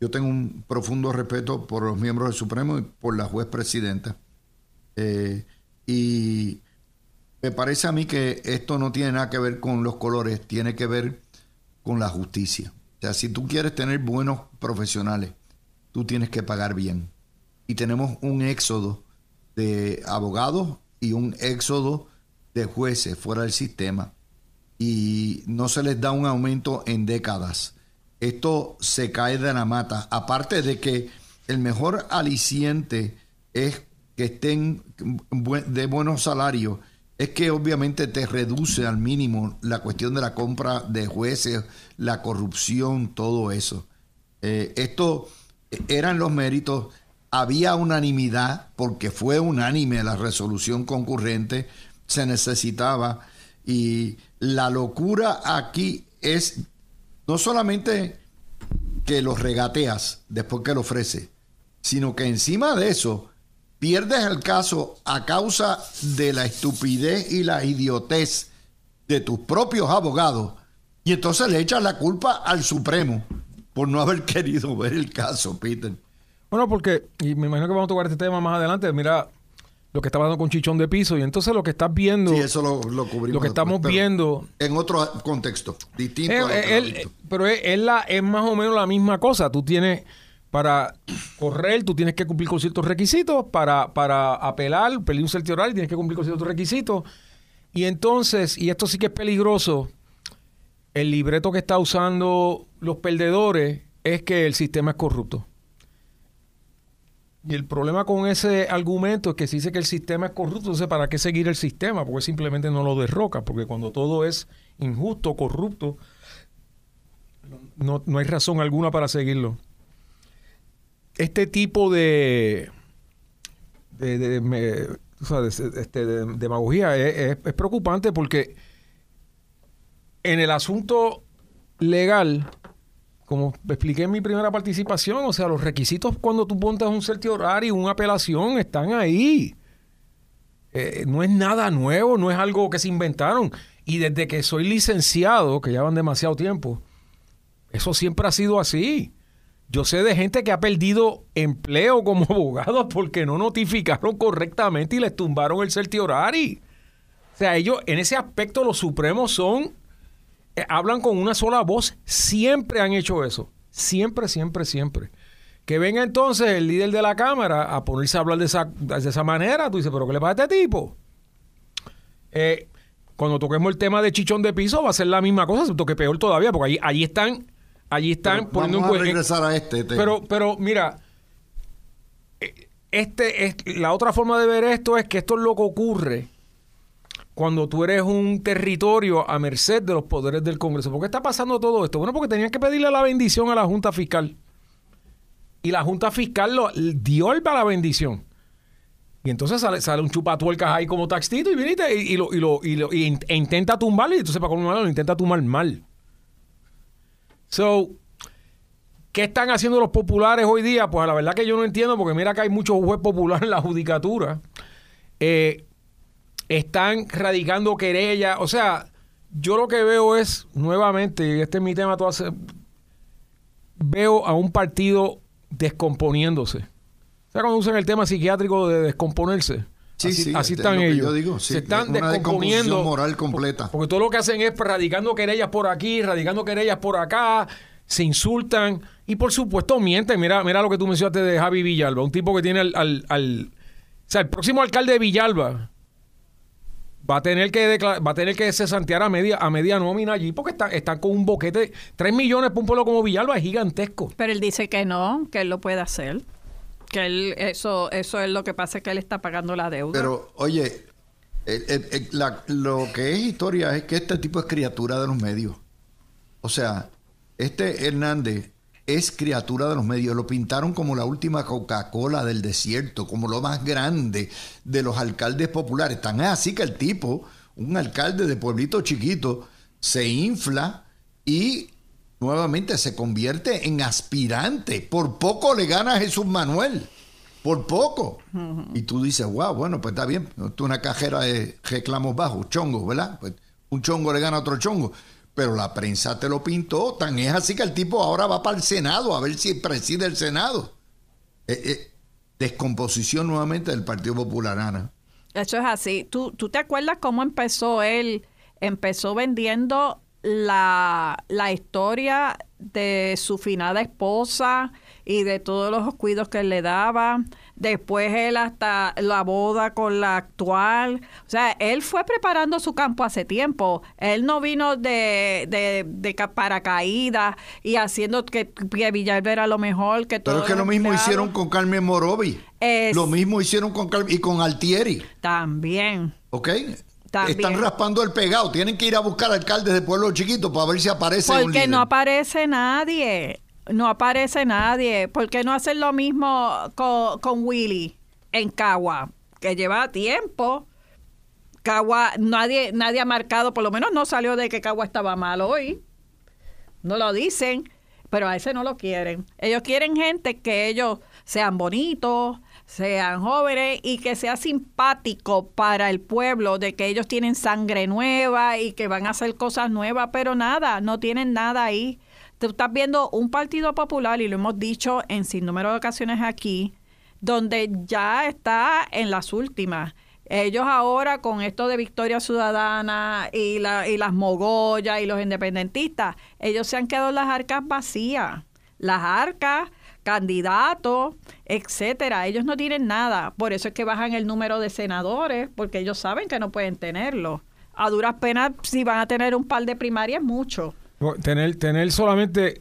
Yo tengo un profundo respeto por los miembros del Supremo y por la juez presidenta. Eh, y me parece a mí que esto no tiene nada que ver con los colores, tiene que ver con la justicia. O sea, si tú quieres tener buenos profesionales, tú tienes que pagar bien. Y tenemos un éxodo de abogados y un éxodo de jueces fuera del sistema y no se les da un aumento en décadas. Esto se cae de la mata. Aparte de que el mejor aliciente es que estén de buenos salarios, es que obviamente te reduce al mínimo la cuestión de la compra de jueces, la corrupción, todo eso. Eh, esto eran los méritos. Había unanimidad, porque fue unánime la resolución concurrente, se necesitaba. Y la locura aquí es no solamente que los regateas después que lo ofrece, sino que encima de eso pierdes el caso a causa de la estupidez y la idiotez de tus propios abogados y entonces le echas la culpa al Supremo por no haber querido ver el caso, Peter. Bueno, porque, y me imagino que vamos a tocar este tema más adelante, mira, lo que está pasando con Chichón de Piso. Y entonces lo que estás viendo. Sí, eso lo, lo cubrimos. Lo que estamos viendo. En otro contexto, distinto. pero es, la, es más o menos la misma cosa. Tú tienes. Para correr, tú tienes que cumplir con ciertos requisitos. Para, para apelar, pedir un certioral, tienes que cumplir con ciertos requisitos. Y entonces, y esto sí que es peligroso, el libreto que está usando los perdedores es que el sistema es corrupto. Y el problema con ese argumento es que se dice que el sistema es corrupto, entonces ¿para qué seguir el sistema? Porque simplemente no lo derroca, porque cuando todo es injusto, corrupto, no, hay razón alguna para seguirlo. este tipo de, de, de- este, de demagogía es- es preocupante porque en el asunto legal, como expliqué en mi primera participación, o sea, los requisitos cuando tú montas un certiorario, una apelación, están ahí. Eh, no es nada nuevo, no es algo que se inventaron. Y desde que soy licenciado, que ya van demasiado tiempo, eso siempre ha sido así. Yo sé de gente que ha perdido empleo como abogado porque no notificaron correctamente y les tumbaron el certiorari. O sea, ellos en ese aspecto los supremos son, eh, hablan con una sola voz. Siempre han hecho eso. Siempre, siempre, siempre. Que venga entonces el líder de la Cámara a ponerse a hablar de esa, de esa manera. Tú dices, ¿pero qué le pasa a este tipo? Eh, cuando toquemos el tema de chichón de piso va a ser la misma cosa, excepto que peor todavía, porque allí, allí están, allí están Pero poniendo Vamos a en cue- regresar a este tema. pero, pero mira, eh, este es, la otra forma de ver esto es que esto es lo que ocurre cuando tú eres un territorio a merced de los poderes del Congreso. ¿Por qué está pasando todo esto? Bueno, porque tenían que pedirle la bendición a la Junta Fiscal. Y la Junta Fiscal lo, dio el la bendición. Y entonces sale, sale un chupatuercas ahí como taxito y viene y, lo, y lo- y lo- e intenta tumbarlo y entonces para colmo lo intenta tumbar mal. So, ¿Qué están haciendo los populares hoy día? Pues la verdad que yo no entiendo, porque mira que hay muchos juez populares en la judicatura. Eh, están radicando querellas. O sea, yo lo que veo es, nuevamente, y este es mi tema, todo hace- veo a un partido descomponiéndose. O sea, cuando usan el tema psiquiátrico de descomponerse. Sí, así, sí, así es están ellos. yo digo, sí, Se están una descomponiendo. moral completa. Porque todo lo que hacen es radicando querellas por aquí, radicando querellas por acá, se insultan y por supuesto mienten. Mira, mira lo que tú mencionaste de Javi Villalba, un tipo que tiene al, al- al- o sea, el próximo alcalde de Villalba va a tener que va a tener que cesantear a media, a media nómina allí porque está- están con un boquete, 3 millones para un pueblo como Villalba es gigantesco. Pero él dice que no, que él lo puede hacer. Que él, eso, eso es lo que pasa, que él está pagando la deuda. Pero, oye, el- el- el- la- lo que es historia es que este tipo es criatura de los medios. O sea, este Hernández es criatura de los medios. Lo pintaron como la última Coca-Cola del desierto, como lo más grande de los alcaldes populares. Tan es así que el tipo, un alcalde de pueblito chiquito, se infla y nuevamente se convierte en aspirante. Por poco le gana a Jesús Manuel. Por poco. Y tú dices, wow, bueno, pues está bien. Es una cajera de reclamos bajos, chongos, ¿verdad? Pues un chongo le gana a otro chongo. Pero la prensa te lo pintó. Tan es así que el tipo ahora va para el Senado a ver si preside el Senado. Eh, eh, descomposición nuevamente del Partido Popular, Ana. Eso es así. ¿Tú, ¿Tú te acuerdas cómo empezó él? Empezó vendiendo la, la historia de su finada esposa y de todos los cuidos que le daba. Después él hasta la boda con la actual. O sea, él fue preparando su campo hace tiempo. Él no vino de, de, de ca- paracaídas y haciendo que, que Villalba era lo mejor que todo. Pero es que lo mismo hicieron con Carmen Morovi. Es- Lo mismo hicieron con Carmen y con Altieri. También. ¿Ok? También. Están raspando el pegado. Tienen que ir a buscar alcaldes de pueblos chiquitos para ver si aparece un Porque líder. no aparece nadie. No aparece nadie. ¿Por qué no hacen lo mismo con, con Willy en Cagua? Que lleva tiempo. Cagua, nadie, nadie ha marcado, por lo menos no salió de que Cagua estaba mal hoy. No lo dicen, pero a ese no lo quieren. Ellos quieren gente que ellos sean bonitos, sean jóvenes y que sea simpático para el pueblo, de que ellos tienen sangre nueva y que van a hacer cosas nuevas, pero nada, no tienen nada ahí. Tú estás viendo un partido popular, y lo hemos dicho en sin número de ocasiones aquí, donde ya está en las últimas. Ellos ahora con esto de Victoria Ciudadana y, y las mogollas y los independentistas, ellos se han quedado las arcas vacías. Las arcas, candidatos, etcétera. Ellos no tienen nada. Por eso es que bajan el número de senadores, porque ellos saben que no pueden tenerlo. A duras penas, si van a tener un par de primarias, mucho. Tener, tener solamente,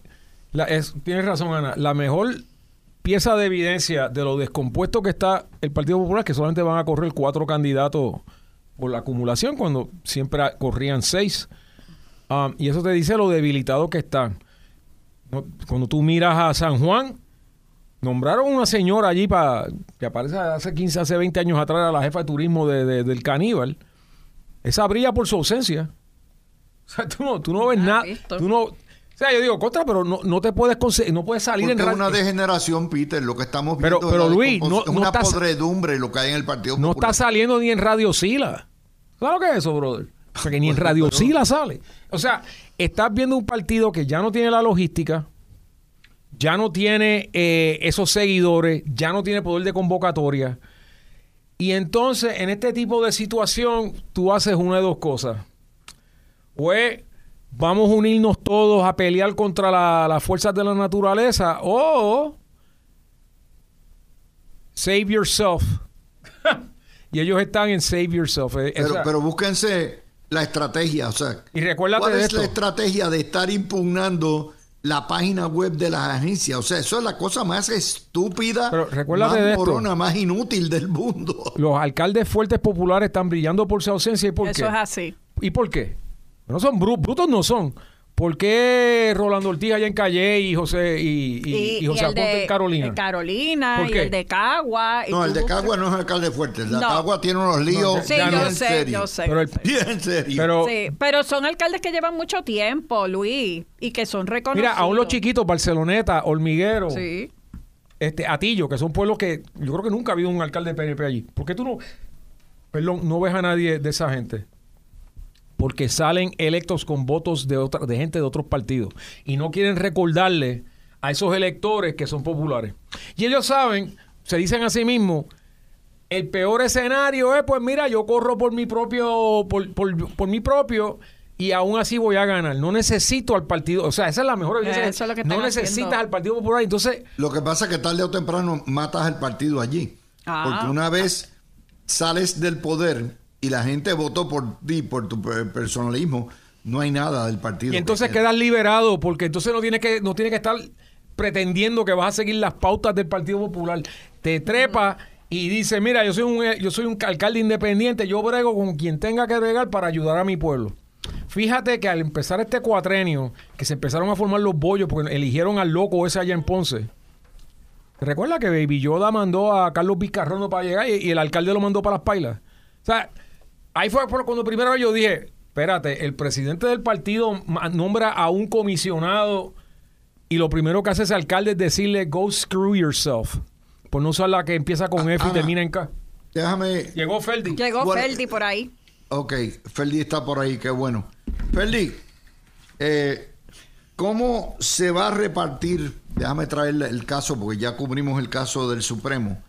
la, es, tienes razón Ana, la mejor pieza de evidencia de lo descompuesto que está el Partido Popular es que solamente van a correr cuatro candidatos por la acumulación cuando siempre corrían seis. Um, y eso te dice lo debilitado que están. Cuando tú miras a San Juan, Nombraron una señora allí para que aparece hace 15, hace 20 años atrás a la jefa de turismo de- del caníbal. Esa brilla por su ausencia. O sea, tú no, tú no ves Ah, nada. visto. Tú no, o sea, yo digo, contra, pero no, no te puedes conse- no puedes salir Porque en es una radio. degeneración, Peter. Lo que estamos Pero- viendo pero, la Luis, no- es no una estás- podredumbre lo que hay en el Partido No Popular. está saliendo ni en Radio Sila. ¿Sabes lo que es eso, brother? O sea, que ni en Radio Sila sale. O sea, estás viendo un partido que ya no tiene la logística, ya no tiene eh, esos seguidores, ya no tiene poder de convocatoria. Y entonces, en este tipo de situación, tú haces una de dos cosas. Pues vamos a unirnos todos a pelear contra la- las fuerzas de la naturaleza o save yourself. y ellos están en save yourself. eh, o Pero, sea, pero búsquense la estrategia. O sea, Y recuérdate ¿cuál de es esto. la estrategia de estar impugnando la página web de las agencias? O sea, eso es la cosa más estúpida, Pero recuérdate más de esto. morona, más inútil del mundo. los alcaldes fuertes populares están brillando por su ausencia. ¿Y por Eso qué? es así. ¿Y por qué? No son bru- brutos, no son. ¿Por qué Rolando Ortiz allá en Calle y José y, y- y José el Aponte de en Carolina? en Carolina ¿Por y el de Cagua. y No, el de Cagua no es alcalde fuerte. El de No. Cagua tiene unos líos Sí, Ya yo no. sé, yo sé. Pero el- yo sé. Bien serio. Pero Sí, pero son alcaldes que llevan mucho tiempo, Luis, y que son reconocidos. mira, aún los chiquitos, Barceloneta, Hormiguero, Sí. este Atillo, que son pueblos que yo creo que nunca ha habido un alcalde de PNP allí. ¿Por qué tú no, perdón, no ves a nadie de esa gente? Porque salen electos con votos de otra, de gente de otros partidos y no quieren recordarle a esos electores que son populares. Y ellos saben, se dicen a sí mismos, el peor escenario es, pues mira, yo corro por mi propio, por, por- por mi propio y aún así voy a ganar. No necesito al partido, o sea, esa es la mejor evidencia. Eso es lo que no necesitas haciendo. al Partido Popular. Entonces, Lo que pasa es que tarde o temprano matas el partido allí. Ah. Porque una vez sales del poder y la gente votó por ti, por tu per- personalismo, no hay nada del partido. Y entonces quedas liberado porque entonces no tienes que no tienes que estar pretendiendo que vas a seguir las pautas del Partido Popular. Te trepa y dice, mira, yo soy un yo soy un alcalde independiente, yo brego con quien tenga que bregar para ayudar a mi pueblo. Fíjate que al empezar este cuatrenio, que se empezaron a formar los bollos porque eligieron al loco ese allá en Ponce. Recuerda que Baby Yoda mandó a Carlos Vizcarrono para llegar y, y el alcalde lo mandó para las pailas. O sea, ahí fue por cuando primero yo dije, espérate, el presidente del partido nombra a un comisionado y lo primero que hace ese alcalde es decirle, go screw yourself. Por no usar la que empieza con F y ah. termina en K. Déjame. Llegó Ferdi. Llegó Bueno, Ferdi por ahí. Ok, Ferdi está por ahí, qué bueno. Ferdi, eh, ¿cómo se va a repartir? Déjame traer el caso, porque ya cubrimos el caso del Supremo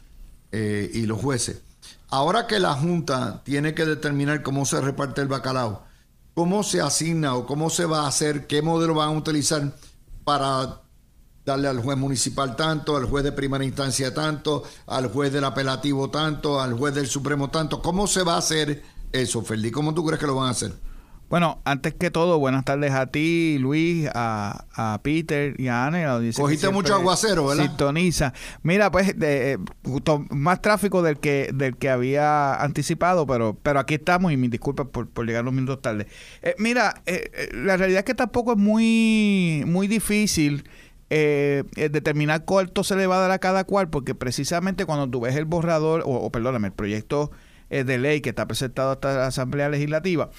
eh, y los jueces. Ahora que la Junta tiene que determinar cómo se reparte el bacalao, ¿cómo se asigna o cómo se va a hacer? ¿Qué modelo van a utilizar para darle al juez municipal tanto, al juez de primera instancia tanto, al juez del apelativo tanto, al juez del Supremo tanto? ¿Cómo se va a hacer eso, Ferdi? ¿Cómo tú crees que lo van a hacer? Bueno, antes que todo, buenas tardes a ti, Luis, a, a Peter y a Anne. Cogiste mucho aguacero, ¿verdad? Sintoniza. Mira, pues, de, eh, justo más tráfico del que del que había anticipado, pero pero aquí estamos y mis disculpas por, por llegar unos minutos tarde. Eh, mira, eh, eh, la realidad es que tampoco es muy, muy difícil eh, eh, determinar cuánto se le va a dar a cada cual, porque precisamente cuando tú ves el borrador, o, o perdóname, el proyecto de ley que está presentado hasta la Asamblea Legislativa,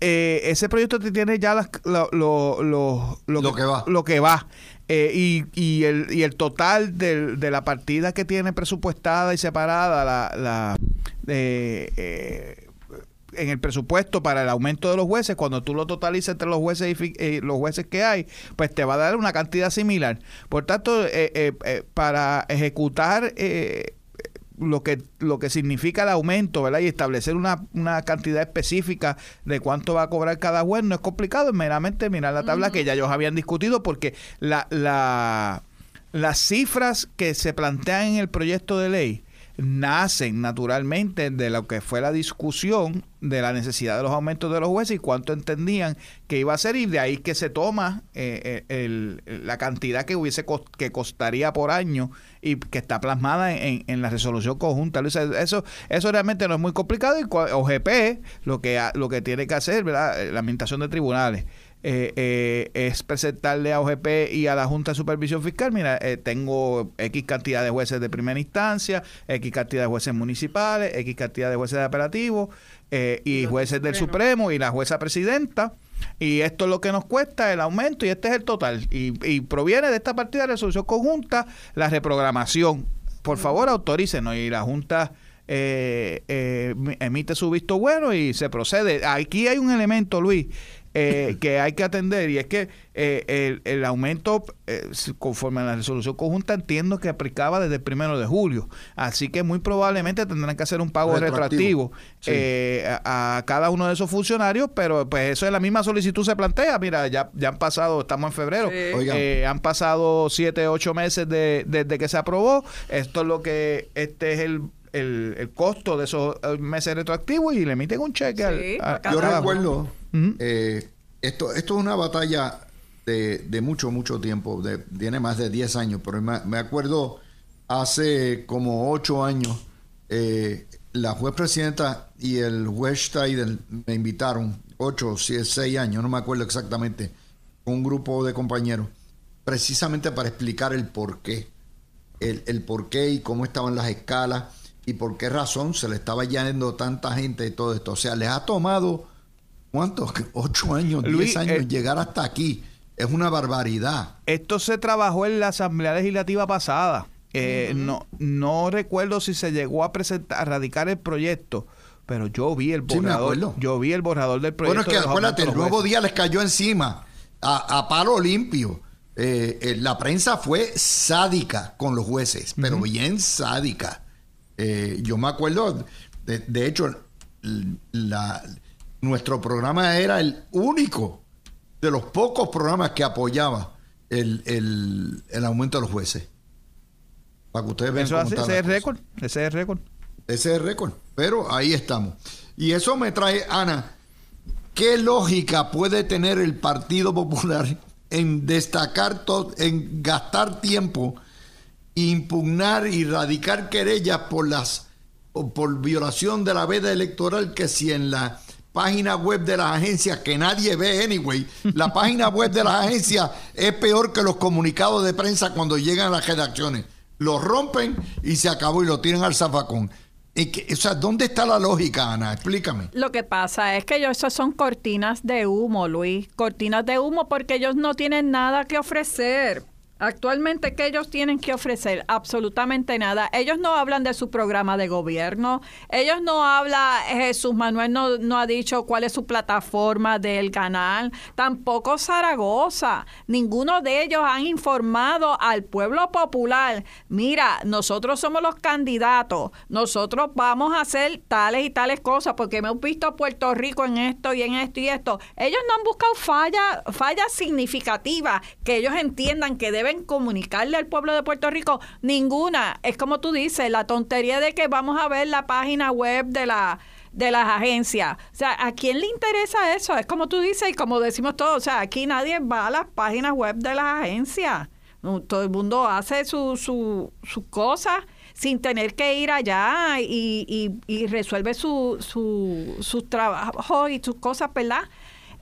eh, ese proyecto te tiene ya las- lo, lo, lo, Lo que va. Lo que va. Eh, y, y, el, y el total del- de la partida que tiene presupuestada y separada la, la eh, eh, en el presupuesto para el aumento de los jueces, cuando tú lo totalizas entre los jueces y eh, los jueces que hay, pues te va a dar una cantidad similar. Por tanto, eh, eh, eh, para ejecutar eh, lo que lo que significa el aumento, ¿verdad? Y establecer una, una cantidad específica de cuánto va a cobrar cada juez no es complicado, es meramente mirar la tabla que ya ellos habían discutido porque la, la las cifras que se plantean en el proyecto de ley nacen naturalmente de lo que fue la discusión de la necesidad de los aumentos de los jueces y cuánto entendían que iba a ser y de ahí que se toma eh, eh, el- la cantidad que hubiese que costaría por año y que está plasmada en, en la resolución conjunta. Luis, Eso, eso realmente no es muy complicado y OGP lo que lo que tiene que hacer, ¿verdad? Eh, La administración de tribunales. Eh, eh, es presentarle a OGP y a la Junta de Supervisión Fiscal, mira, eh, tengo X cantidad de jueces de primera instancia, X cantidad de jueces municipales, X cantidad de jueces de apelativos y jueces del Supremo y la jueza presidenta. Y esto es lo que nos cuesta el aumento y este es el total. Y, y proviene de esta partida de resolución conjunta la reprogramación. Por favor, autorícenos y la Junta eh, eh, emite su visto bueno y se procede. Aquí hay un elemento, Luis, eh, que hay que atender y es que eh, el, aumento, eh, conforme a la resolución conjunta, entiendo que aplicaba desde el primero de julio. Así que muy probablemente tendrán que hacer un pago retroactivo, a, cada uno de esos funcionarios, pero pues eso es la misma solicitud se plantea. Mira, ya, ya han pasado, estamos en febrero, han pasado siete, ocho meses desde que se aprobó. Esto es lo que, este es el el, costo de esos meses retroactivos y le emiten un cheque al, Yo recuerdo eh, esto, esto es una batalla de, mucho, mucho tiempo. tiene más de 10 años, pero me, acuerdo hace como 8 años, eh, la juez presidenta y el juez Steidel me invitaron, 8 6 años, no me acuerdo exactamente, un grupo de compañeros, precisamente para explicar el por qué. El, el por qué y cómo estaban las escalas y por qué razón se le estaba yendo tanta gente y todo esto. O sea, les ha tomado ¿Cuántos? ¿Ocho años? ¿Diez años? Eh, llegar hasta aquí. Es una barbaridad. Esto se trabajó en la Asamblea Legislativa pasada. Eh, no, no recuerdo si se llegó a presentar, a radicar el proyecto, pero yo vi el borrador. yo vi el borrador del proyecto. Bueno, es que acuérdate, el nuevo día les cayó encima a, palo limpio. Eh, la prensa fue sádica con los jueces, pero bien sádica. yo me acuerdo, de, de hecho, la, nuestro programa era el único de los pocos programas que apoyaba el, aumento de los jueces. Para que ustedes vean ese es el récord. Ese es el récord. Ese es el récord. Pero ahí estamos. Y eso me trae, Ana, ¿qué lógica puede tener el Partido Popular en destacar, todo, en gastar tiempo, impugnar y radicar querellas por las por violación de la veda electoral que si en la página web de las agencias que nadie ve anyway. La página web de las agencias es peor que los comunicados de prensa cuando llegan a las redacciones. Los rompen y se acabó y lo tiran al zafacón. o sea, ¿dónde está la lógica, Ana? Explícame. Lo que pasa es que ellos esas son cortinas de humo, Luis. Cortinas de humo porque ellos no tienen nada que ofrecer. Actualmente, ¿qué ellos tienen que ofrecer? Absolutamente nada. Ellos no hablan de su programa de gobierno. Ellos no hablan, Jesús Manuel no, no, ha dicho cuál es su plataforma del canal. Tampoco Zaragoza. Ninguno de ellos han informado al pueblo popular. Mira, nosotros somos los candidatos. Nosotros vamos a hacer tales y tales cosas porque hemos visto a Puerto Rico en esto y en esto y esto. Ellos no han buscado fallas fallas significativas que ellos entiendan que deben deben comunicarle al pueblo de Puerto Rico? Ninguna. Es como tú dices, la tontería de que vamos a ver la página web de la de las agencias. O sea, ¿a quién le interesa eso? Es como tú dices y como decimos todos, o sea, aquí nadie va a las páginas web de las agencias. Todo el mundo hace sus su, su cosas sin tener que ir allá y, y, resuelve su, su, sus trabajos y sus cosas, ¿verdad?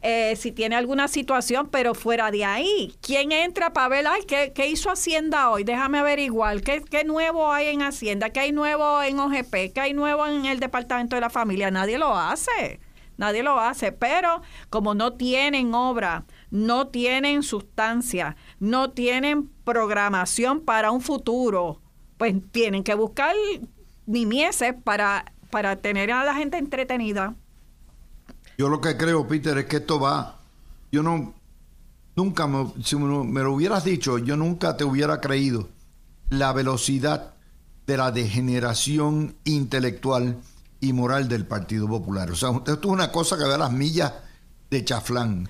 Eh, si tiene alguna situación, pero fuera de ahí, ¿quién entra para ver, ay, ¿qué, hizo Hacienda hoy? Déjame averiguar, ¿qué, ¿qué nuevo hay en Hacienda? ¿Qué hay nuevo en OGP? ¿Qué hay nuevo en el Departamento de la Familia? Nadie lo hace, nadie lo hace, pero como no tienen obra, no tienen sustancia, no tienen programación para un futuro, pues tienen que buscar nimieses para, para tener a la gente entretenida. Yo lo que creo, Peter, es que esto va. Yo no. Nunca me, si me, lo hubieras dicho, yo nunca te hubiera creído la velocidad de la degeneración intelectual y moral del Partido Popular. O sea, esto es una cosa que ve a las millas de chaflán.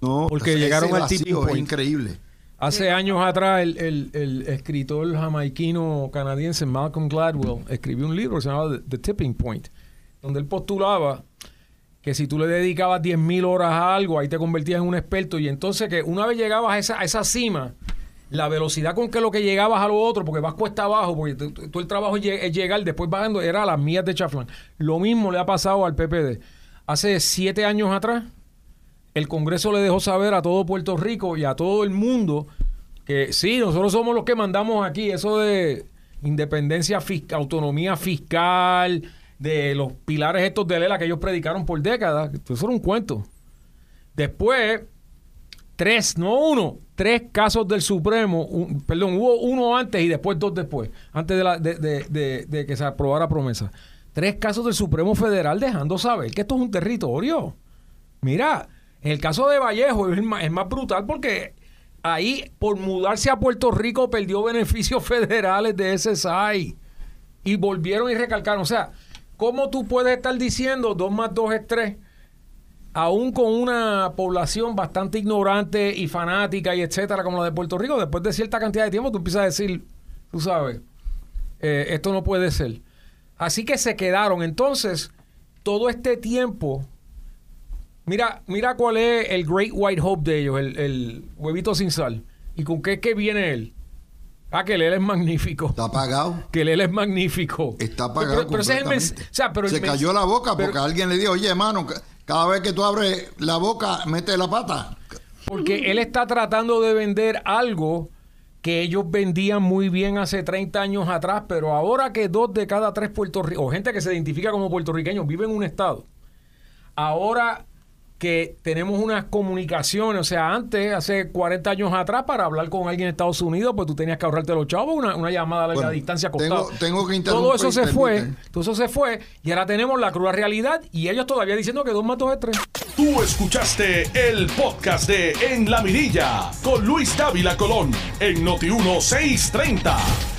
¿no? Porque llegaron al tipo Es increíble. Hace años atrás, el, el, el, escritor jamaiquino canadiense Malcolm Gladwell escribió un libro que se llamaba The Tipping Point, donde él postulaba que si tú le dedicabas 10.000 horas a algo, ahí te convertías en un experto. Y entonces que una vez llegabas a esa, a esa cima, la velocidad con que lo que llegabas a lo otro, porque vas cuesta abajo, porque tú, el trabajo es llegar, después bajando, era a las mías de Chaflán. Lo mismo le ha pasado al PPD. Hace siete años atrás, el Congreso le dejó saber a todo Puerto Rico y a todo el mundo que sí, nosotros somos los que mandamos aquí, eso de independencia, fiscal, autonomía fiscal, de los pilares estos de Lela que ellos predicaron por décadas, eso era un cuento. Después, tres, no uno, tres casos del Supremo, perdón, hubo uno antes y después dos después, antes de, la, de, que se aprobara promesa. Tres casos del Supremo Federal dejando saber que esto es un territorio. Mira, en el caso de Vallejo es más, es más brutal porque ahí, por mudarse a Puerto Rico, perdió beneficios federales de SSI. Y volvieron y recalcaron. O sea, ¿cómo tú puedes estar diciendo 2 más 2 es 3? Aún con una población bastante ignorante y fanática y etcétera, como la de Puerto Rico, después de cierta cantidad de tiempo, tú empiezas a decir, tú sabes, eh, esto no puede ser. Así que se quedaron. Entonces, todo este tiempo Mira, mira cuál es el Great White Hope de ellos, el, huevito sin sal. ¿Y con qué, qué viene él? Ah, que él es magnífico. Está apagado. Que él es magnífico. Está apagado. Pero, Se cayó la boca porque alguien le dijo, oye, hermano, cada vez que tú abres la boca, mete la pata. Porque él está tratando de vender algo que ellos vendían muy bien hace 30 años atrás, pero ahora que dos de cada tres puertorriqueños, o gente que se identifica como puertorriqueños, viven en un estado, ahora que tenemos unas comunicaciones, o sea, antes, hace 40 años atrás, para hablar con alguien en Estados Unidos, pues tú tenías que ahorrarte los chavos, una, llamada a larga distancia costaba. Tengo, que Todo eso se fue, todo eso se fue, y ahora tenemos la cruda realidad, y ellos todavía diciendo que dos más dos es tres. Tú escuchaste el podcast de En la Mirilla, con Luis Dávila Colón, en Noti 1630.